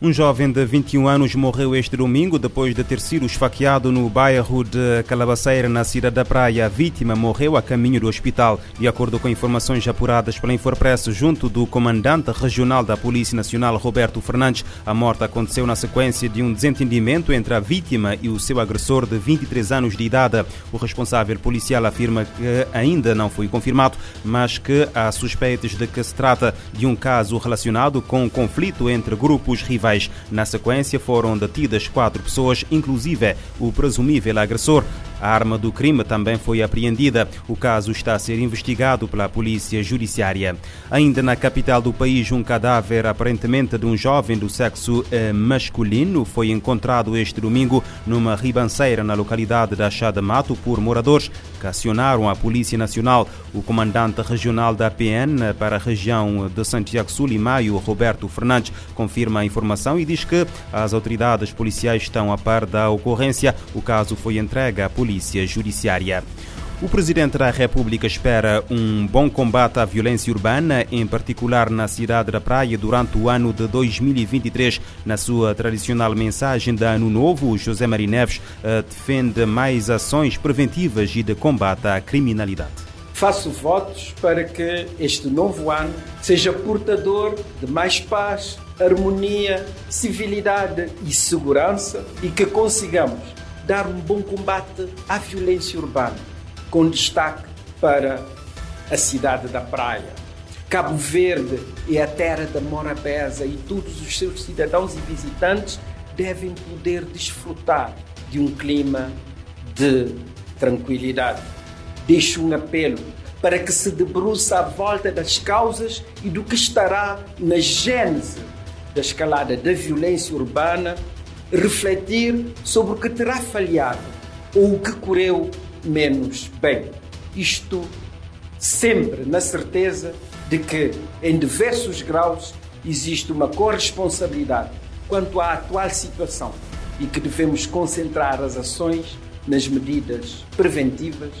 Um jovem de 21 anos morreu este domingo depois de ter sido esfaqueado no bairro de Calabaceira, na cidade da Praia. A vítima morreu a caminho do hospital. De acordo com informações apuradas pela Infopress, junto do comandante regional da Polícia Nacional, Roberto Fernandes, a morte aconteceu na sequência de um desentendimento entre a vítima e o seu agressor de 23 anos de idade. O responsável policial afirma que ainda não foi confirmado, mas que há suspeitas de que se trata de um caso relacionado com um conflito entre grupos rivais na sequência, foram detidas quatro pessoas, inclusive o presumível agressor. A arma do crime também foi apreendida. O caso está a ser investigado pela Polícia Judiciária. Ainda na capital do país, um cadáver aparentemente de um jovem do sexo eh, masculino foi encontrado este domingo numa ribanceira na localidade da Chá Mato por moradores que acionaram a Polícia Nacional. O comandante regional da PN para a região de Santiago Sul e Maio, Roberto Fernandes, confirma a informação e diz que as autoridades policiais estão a par da ocorrência. O caso foi entregue à Polícia Judiciária. O Presidente da República espera um bom combate à violência urbana, em particular na cidade da Praia, durante o ano de 2023. Na sua tradicional mensagem de Ano Novo, José Maria Neves eh, defende mais ações preventivas e de combate à criminalidade. Faço votos para que este novo ano seja portador de mais paz, harmonia, civilidade e segurança e que consigamos dar um bom combate à violência urbana com destaque para a cidade da Praia. Cabo Verde é a terra da Morabeza e todos os seus cidadãos e visitantes devem poder desfrutar de um clima de tranquilidade. Deixo um apelo para que se debruce à volta das causas e do que estará na gênese da escalada da violência urbana, refletir sobre o que terá falhado ou o que correu menos bem. Isto sempre na certeza de que, em diversos graus, existe uma corresponsabilidade quanto à atual situação e que devemos concentrar as ações nas medidas preventivas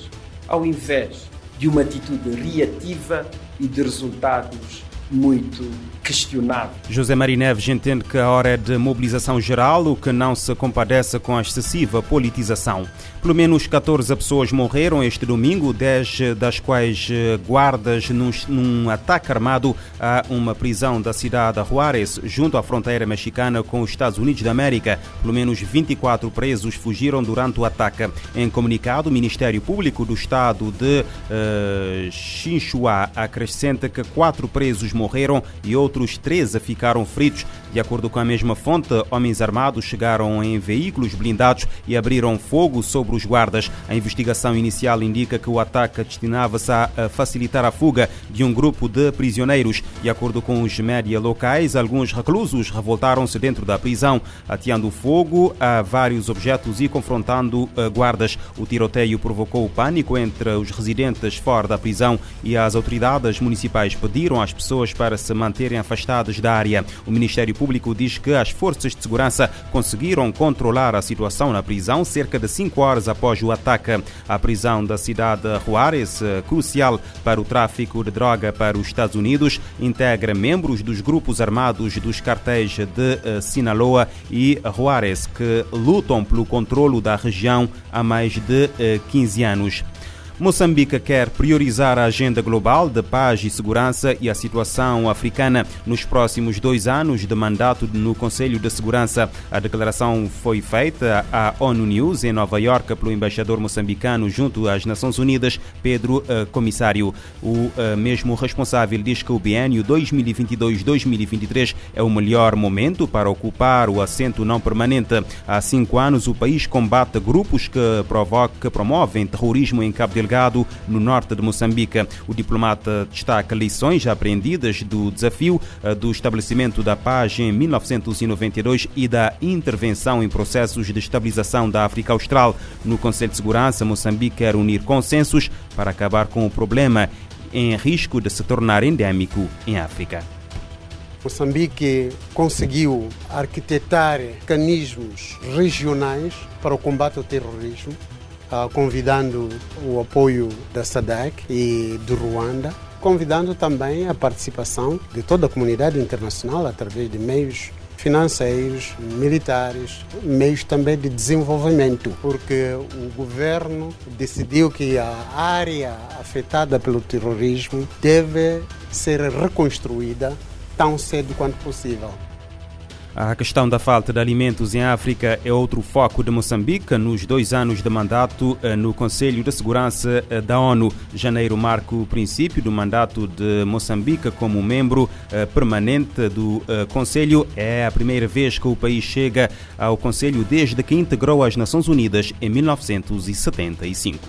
ao invés de uma atitude reativa e de resultados muito questionável. José Marineves entende que a hora é de mobilização geral, o que não se compadece com a excessiva politização. Pelo menos 14 pessoas morreram este domingo, 10 das quais eh, guardas num, num ataque armado a uma prisão da cidade de Juárez, junto à fronteira mexicana com os Estados Unidos da América. Pelo menos 24 presos fugiram durante o ataque. Em comunicado, o Ministério Público do Estado de uh, Chinchua acrescenta que quatro presos morreram e outros 13 ficaram feridos. De acordo com a mesma fonte, homens armados chegaram em veículos blindados e abriram fogo sobre os guardas. A investigação inicial indica que o ataque destinava-se a facilitar a fuga de um grupo de prisioneiros. De acordo com os média locais, alguns reclusos revoltaram-se dentro da prisão, ateando fogo a vários objetos e confrontando eh, guardas. O tiroteio provocou pânico entre os residentes fora da prisão e as autoridades municipais pediram às pessoas para se manterem afastadas da área. O Ministério Público diz que as forças de segurança conseguiram controlar a situação na prisão cerca de cinco horas após o ataque. A prisão da cidade de Juárez, crucial para o tráfico de droga para os Estados Unidos, integra membros dos grupos armados dos cartéis de eh, Sinaloa e Juárez, que lutam pelo controlo da região há mais de 15 eh, anos. Moçambique quer priorizar a agenda global de paz e segurança e a situação africana nos próximos dois anos de mandato no Conselho de Segurança. A declaração foi feita à ONU News em Nova York pelo embaixador moçambicano junto às Nações Unidas, Pedro uh, Comissário. O uh, mesmo responsável diz que o biênio 2022-2023 é o melhor momento para ocupar o assento não permanente. Há cinco anos, o país combate grupos que, provocam, que promovem terrorismo em Cabo Delgado Delgado, no norte de Moçambique. O diplomata destaca lições aprendidas do desafio eh, do estabelecimento da paz em 1992 e da intervenção em processos de estabilização da África Austral. No Conselho de Segurança, Moçambique quer unir consensos para acabar com o problema em risco de se tornar endêmico em África. Moçambique conseguiu arquitetar mecanismos regionais para o combate ao terrorismo convidando o apoio da SADC e do Ruanda, convidando também a participação de toda a comunidade internacional através de meios financeiros, militares, meios também de desenvolvimento, porque o governo decidiu que a área afetada pelo terrorismo deve ser reconstruída tão cedo quanto possível. A questão da falta de alimentos em África é outro foco de Moçambique nos dois anos de mandato eh, no Conselho de Segurança eh, da ONU. Janeiro marca o princípio do mandato de Moçambique como membro eh, permanente do Conselho. É a primeira vez que o país chega ao Conselho desde que integrou as Nações Unidas em 1975.